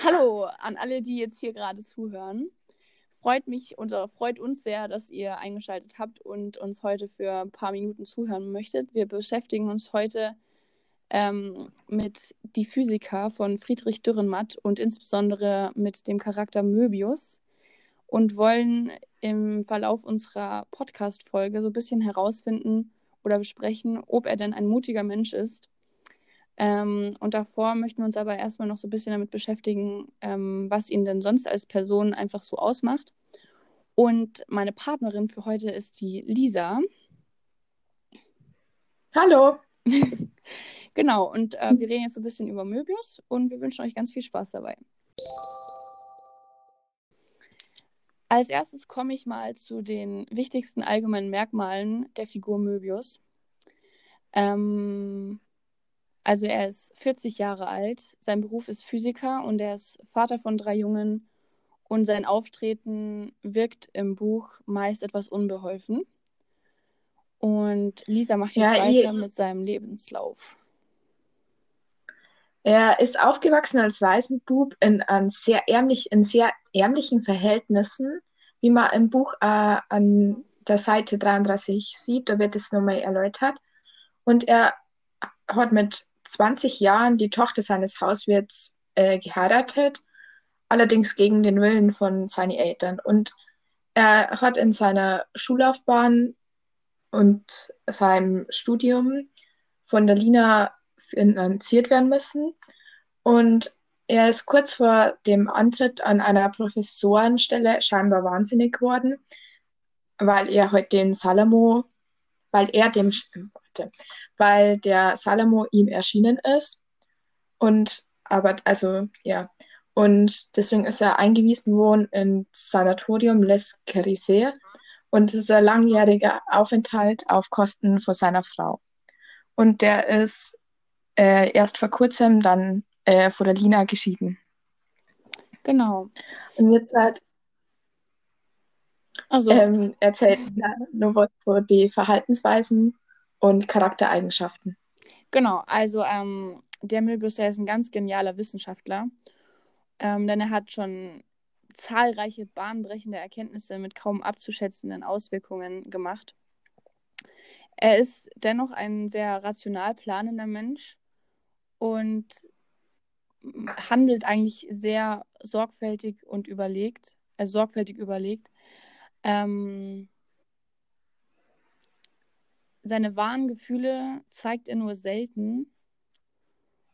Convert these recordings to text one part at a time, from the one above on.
Hallo an alle, die jetzt hier gerade zuhören. Freut mich und freut uns sehr, dass ihr eingeschaltet habt und uns heute für ein paar Minuten zuhören möchtet. Wir beschäftigen uns heute ähm, mit Die Physiker von Friedrich Dürrenmatt und insbesondere mit dem Charakter Möbius und wollen im Verlauf unserer Podcast-Folge so ein bisschen herausfinden oder besprechen, ob er denn ein mutiger Mensch ist ähm, und davor möchten wir uns aber erstmal noch so ein bisschen damit beschäftigen, ähm, was ihn denn sonst als Person einfach so ausmacht. Und meine Partnerin für heute ist die Lisa. Hallo. genau, und äh, wir reden jetzt so ein bisschen über Möbius und wir wünschen euch ganz viel Spaß dabei. Als erstes komme ich mal zu den wichtigsten allgemeinen Merkmalen der Figur Möbius. Ähm, also er ist 40 Jahre alt, sein Beruf ist Physiker und er ist Vater von drei Jungen und sein Auftreten wirkt im Buch meist etwas unbeholfen. Und Lisa macht jetzt ja, weiter mit seinem Lebenslauf. Er ist aufgewachsen als Waisenbub in, an sehr ärmlich, in sehr ärmlichen Verhältnissen, wie man im Buch äh, an der Seite 33 sieht, da wird es nochmal erläutert. Und er hat mit 20 Jahren die Tochter seines Hauswirts äh, geheiratet, allerdings gegen den Willen von seinen Eltern. Und er hat in seiner Schullaufbahn und seinem Studium von der Lina finanziert werden müssen. Und er ist kurz vor dem Antritt an einer Professorenstelle scheinbar wahnsinnig geworden, weil er heute den Salomo, weil er dem, warte, weil der Salomo ihm erschienen ist. Und aber, also, ja. Und deswegen ist er eingewiesen worden ins Sanatorium Les Cerisées. Und es ist ein langjähriger Aufenthalt auf Kosten von seiner Frau. Und der ist äh, erst vor kurzem dann äh, von der Lina geschieden. Genau. Und jetzt hat also. ähm, erzählt nur was für die Verhaltensweisen und Charaktereigenschaften. Genau, also ähm, der Möbius, der ist ein ganz genialer Wissenschaftler, ähm, denn er hat schon zahlreiche bahnbrechende Erkenntnisse mit kaum abzuschätzenden Auswirkungen gemacht. Er ist dennoch ein sehr rational planender Mensch und handelt eigentlich sehr sorgfältig und überlegt, also sorgfältig überlegt. Ähm, seine wahren Gefühle zeigt er nur selten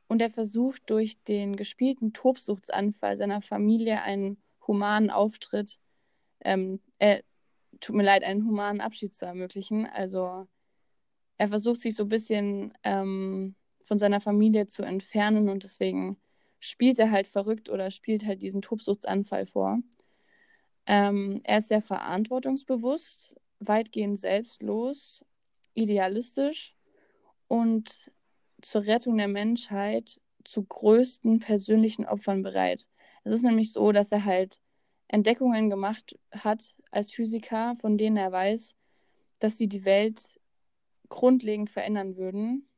und er versucht durch den gespielten Tobsuchtsanfall seiner Familie einen humanen Auftritt, ähm, äh, tut mir leid, einen humanen Abschied zu ermöglichen. Also er versucht sich so ein bisschen ähm, von seiner Familie zu entfernen und deswegen spielt er halt verrückt oder spielt halt diesen Tobsuchtsanfall vor. Ähm, er ist sehr verantwortungsbewusst, weitgehend selbstlos idealistisch und zur Rettung der Menschheit zu größten persönlichen Opfern bereit. Es ist nämlich so, dass er halt Entdeckungen gemacht hat als Physiker, von denen er weiß, dass sie die Welt grundlegend verändern würden.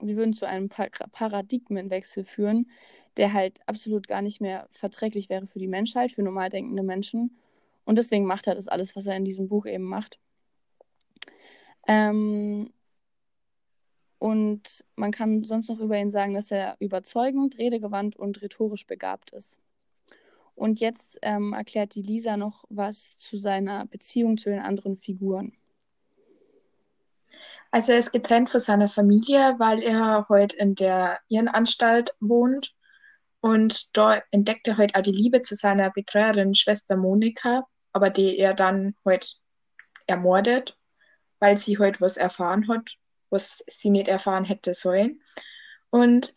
Sie würden zu einem Paradigmenwechsel führen, der halt absolut gar nicht mehr verträglich wäre für die Menschheit, für normal denkende Menschen. Und deswegen macht er das alles, was er in diesem Buch eben macht. Ähm, und man kann sonst noch über ihn sagen, dass er überzeugend, redegewandt und rhetorisch begabt ist. Und jetzt ähm, erklärt die Lisa noch was zu seiner Beziehung zu den anderen Figuren. Also er ist getrennt von seiner Familie, weil er heute in der Irrenanstalt wohnt. Und dort entdeckt er heute auch die Liebe zu seiner Betreuerin Schwester Monika, aber die er dann heute ermordet weil sie heute was erfahren hat, was sie nicht erfahren hätte sollen. Und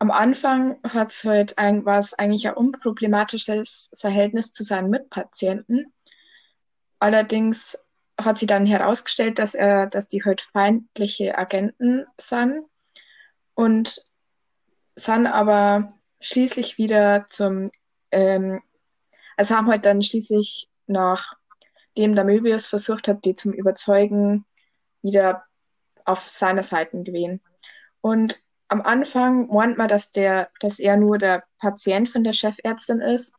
am Anfang hat es halt ein, war es eigentlich ein unproblematisches Verhältnis zu seinen Mitpatienten. Allerdings hat sie dann herausgestellt, dass er, dass die halt feindliche Agenten sind und sind aber schließlich wieder zum, ähm, also haben halt dann schließlich nach dem der Möbius versucht hat, die zum Überzeugen wieder auf seiner Seite gewesen. Und am Anfang meint man, dass, der, dass er nur der Patient von der Chefärztin ist.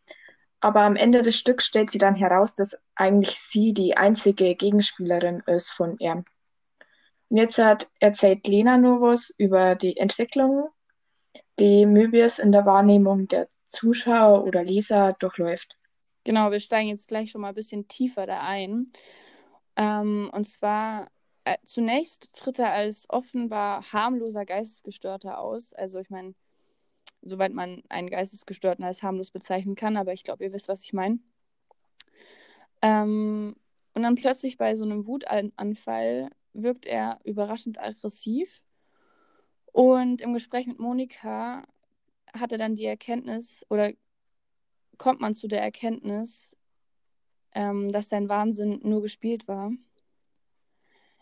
Aber am Ende des Stücks stellt sie dann heraus, dass eigentlich sie die einzige Gegenspielerin ist von ihm. Und jetzt hat, erzählt Lena was über die Entwicklung, die Möbius in der Wahrnehmung der Zuschauer oder Leser durchläuft. Genau, wir steigen jetzt gleich schon mal ein bisschen tiefer da ein. Ähm, und zwar äh, zunächst tritt er als offenbar harmloser Geistesgestörter aus. Also ich meine, soweit man einen Geistesgestörten als harmlos bezeichnen kann, aber ich glaube, ihr wisst, was ich meine. Ähm, und dann plötzlich bei so einem Wutanfall wirkt er überraschend aggressiv. Und im Gespräch mit Monika hat er dann die Erkenntnis oder kommt man zu der Erkenntnis, ähm, dass sein Wahnsinn nur gespielt war.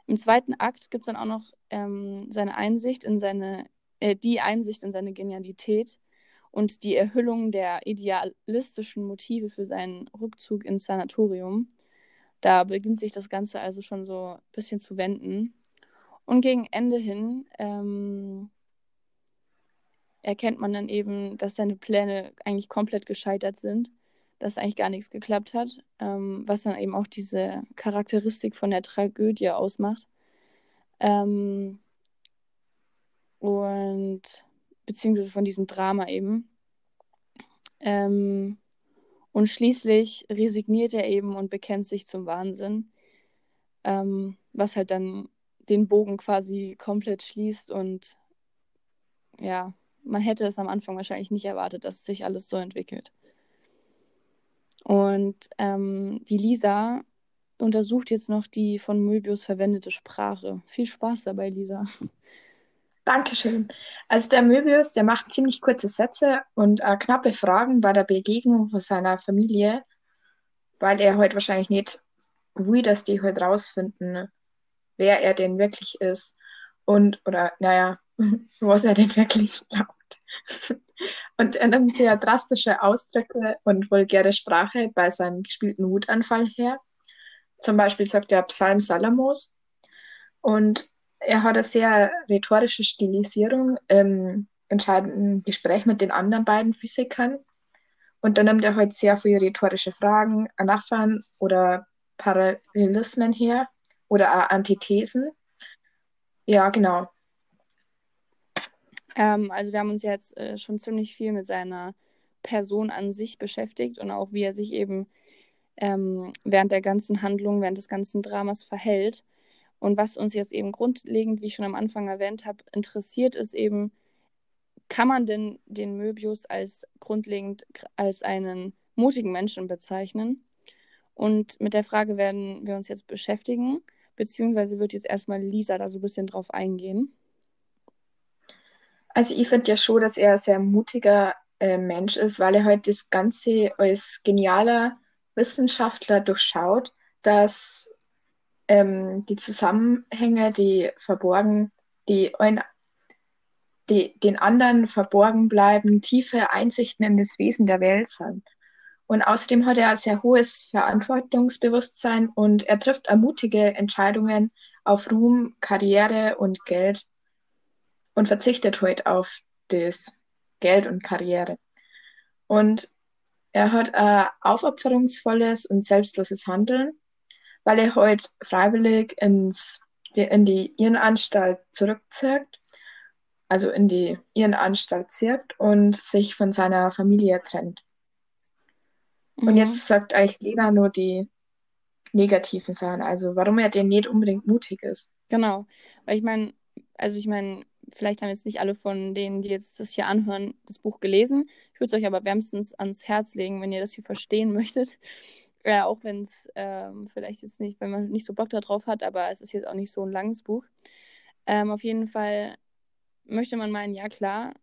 Im zweiten Akt gibt es dann auch noch ähm, seine Einsicht in seine, äh, die Einsicht in seine Genialität und die Erhüllung der idealistischen Motive für seinen Rückzug ins Sanatorium. Da beginnt sich das Ganze also schon so ein bisschen zu wenden. Und gegen Ende hin ähm, erkennt man dann eben, dass seine Pläne eigentlich komplett gescheitert sind dass eigentlich gar nichts geklappt hat, ähm, was dann eben auch diese Charakteristik von der Tragödie ausmacht. Ähm, und beziehungsweise von diesem Drama eben. Ähm, und schließlich resigniert er eben und bekennt sich zum Wahnsinn, ähm, was halt dann den Bogen quasi komplett schließt und ja, man hätte es am Anfang wahrscheinlich nicht erwartet, dass sich alles so entwickelt. Und ähm, die Lisa untersucht jetzt noch die von Möbius verwendete Sprache. Viel Spaß dabei, Lisa. Dankeschön. Also der Möbius, der macht ziemlich kurze Sätze und äh, knappe Fragen bei der Begegnung von seiner Familie, weil er heute wahrscheinlich nicht will, dass die heute rausfinden, wer er denn wirklich ist und oder naja, was er denn wirklich glaubt. Und er nimmt sehr drastische Ausdrücke und vulgäre Sprache bei seinem gespielten Wutanfall her. Zum Beispiel sagt er Psalm Salamos. Und er hat eine sehr rhetorische Stilisierung im entscheidenden Gespräch mit den anderen beiden Physikern. Und dann nimmt er halt sehr viele rhetorische Fragen, Anaphern oder Parallelismen her oder auch Antithesen. Ja, genau. Ähm, also wir haben uns jetzt äh, schon ziemlich viel mit seiner Person an sich beschäftigt und auch wie er sich eben ähm, während der ganzen Handlung, während des ganzen Dramas verhält. Und was uns jetzt eben grundlegend, wie ich schon am Anfang erwähnt habe, interessiert, ist eben, kann man denn den Möbius als grundlegend als einen mutigen Menschen bezeichnen? Und mit der Frage werden wir uns jetzt beschäftigen, beziehungsweise wird jetzt erstmal Lisa da so ein bisschen drauf eingehen. Also ich finde ja schon, dass er ein sehr mutiger äh, Mensch ist, weil er halt das Ganze als genialer Wissenschaftler durchschaut, dass ähm, die Zusammenhänge, die verborgen, die, ein, die den anderen verborgen bleiben, tiefe Einsichten in das Wesen der Welt sind. Und außerdem hat er ein sehr hohes Verantwortungsbewusstsein und er trifft ermutige Entscheidungen auf Ruhm, Karriere und Geld und verzichtet heute auf das Geld und Karriere. Und er hat ein aufopferungsvolles und selbstloses Handeln, weil er heute freiwillig ins, in die Irrenanstalt zurückzieht, also in die Irrenanstalt zirkt und sich von seiner Familie trennt. Mhm. Und jetzt sagt eigentlich Lena nur die negativen Sachen, also warum er denn nicht unbedingt mutig ist. Genau, weil ich meine, also ich meine, vielleicht haben jetzt nicht alle von denen, die jetzt das hier anhören, das Buch gelesen. Ich würde es euch aber wärmstens ans Herz legen, wenn ihr das hier verstehen möchtet. Ja, auch wenn es ähm, vielleicht jetzt nicht, wenn man nicht so Bock darauf hat, aber es ist jetzt auch nicht so ein langes Buch. Ähm, auf jeden Fall möchte man meinen, ja klar,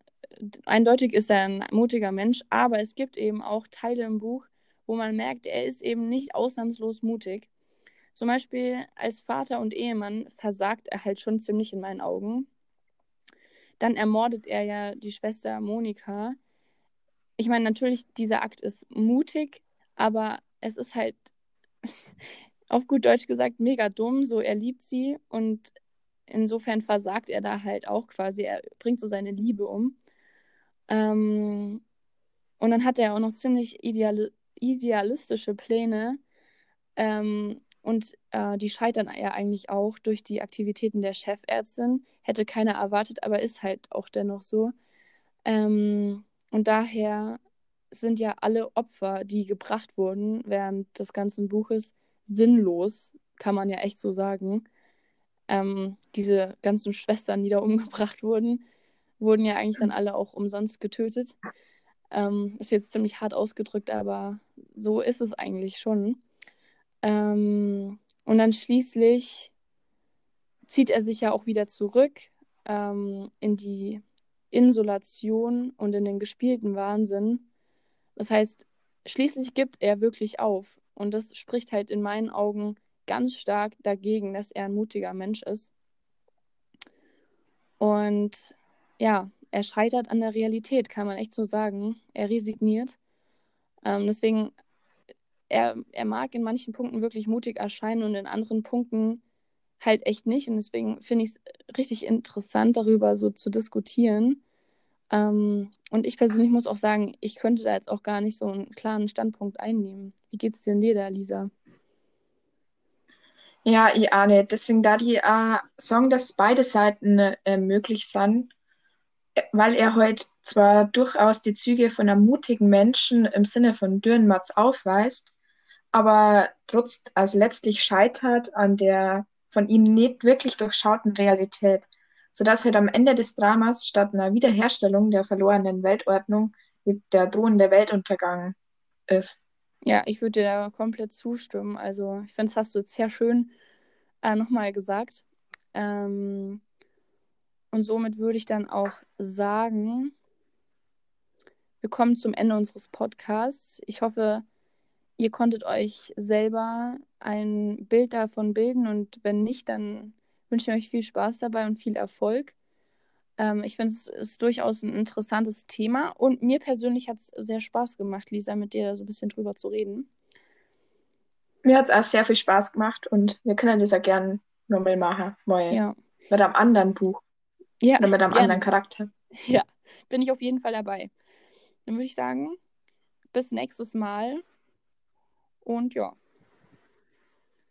eindeutig ist er ein mutiger Mensch, aber es gibt eben auch Teile im Buch, wo man merkt, er ist eben nicht ausnahmslos mutig. Zum Beispiel als Vater und Ehemann versagt er halt schon ziemlich in meinen Augen. Dann ermordet er ja die Schwester Monika. Ich meine, natürlich, dieser Akt ist mutig, aber es ist halt auf gut Deutsch gesagt mega dumm. So, er liebt sie und insofern versagt er da halt auch quasi. Er bringt so seine Liebe um. Ähm, und dann hat er auch noch ziemlich ideali idealistische Pläne. Ähm, und äh, die scheitern ja eigentlich auch durch die Aktivitäten der Chefärztin. Hätte keiner erwartet, aber ist halt auch dennoch so. Ähm, und daher sind ja alle Opfer, die gebracht wurden während des ganzen Buches, sinnlos, kann man ja echt so sagen. Ähm, diese ganzen Schwestern, die da umgebracht wurden, wurden ja eigentlich dann alle auch umsonst getötet. Ähm, ist jetzt ziemlich hart ausgedrückt, aber so ist es eigentlich schon. Ähm, und dann schließlich zieht er sich ja auch wieder zurück ähm, in die Insolation und in den gespielten Wahnsinn. Das heißt, schließlich gibt er wirklich auf. Und das spricht halt in meinen Augen ganz stark dagegen, dass er ein mutiger Mensch ist. Und ja, er scheitert an der Realität, kann man echt so sagen. Er resigniert. Ähm, deswegen, er, er mag in manchen Punkten wirklich mutig erscheinen und in anderen Punkten halt echt nicht. Und deswegen finde ich es richtig interessant, darüber so zu diskutieren. Ähm, und ich persönlich muss auch sagen, ich könnte da jetzt auch gar nicht so einen klaren Standpunkt einnehmen. Wie geht es denn dir da, Lisa? Ja, ich ahne. Deswegen da die äh, sagen, dass beide Seiten äh, möglich sind, weil er heute zwar durchaus die Züge von einem mutigen Menschen im Sinne von Dürrenmatz aufweist, aber trotz, also letztlich scheitert an der von ihm nicht wirklich durchschauten Realität, sodass halt am Ende des Dramas statt einer Wiederherstellung der verlorenen Weltordnung der drohende Weltuntergang ist. Ja, ich würde dir da komplett zustimmen. Also ich finde, das hast du jetzt sehr schön äh, nochmal gesagt. Ähm, und somit würde ich dann auch sagen, wir kommen zum Ende unseres Podcasts. Ich hoffe, ihr konntet euch selber ein Bild davon bilden und wenn nicht, dann wünsche ich euch viel Spaß dabei und viel Erfolg. Ähm, ich finde, es ist durchaus ein interessantes Thema und mir persönlich hat es sehr Spaß gemacht, Lisa, mit dir so ein bisschen drüber zu reden. Mir hat es auch sehr viel Spaß gemacht und wir können das ja gerne nochmal machen. Mal ja. Mit einem anderen Buch. Ja, Oder mit einem gerne. anderen Charakter. Ja, bin ich auf jeden Fall dabei. Dann würde ich sagen, bis nächstes Mal. Und ja.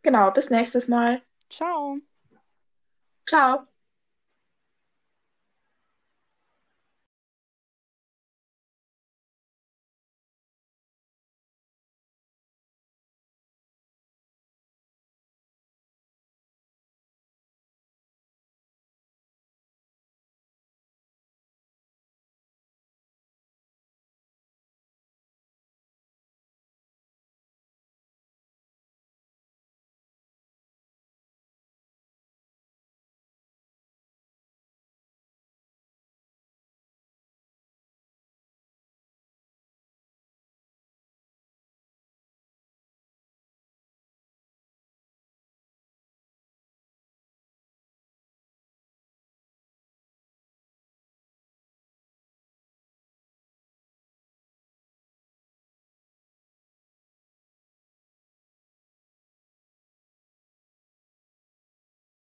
Genau, bis nächstes Mal. Ciao. Ciao.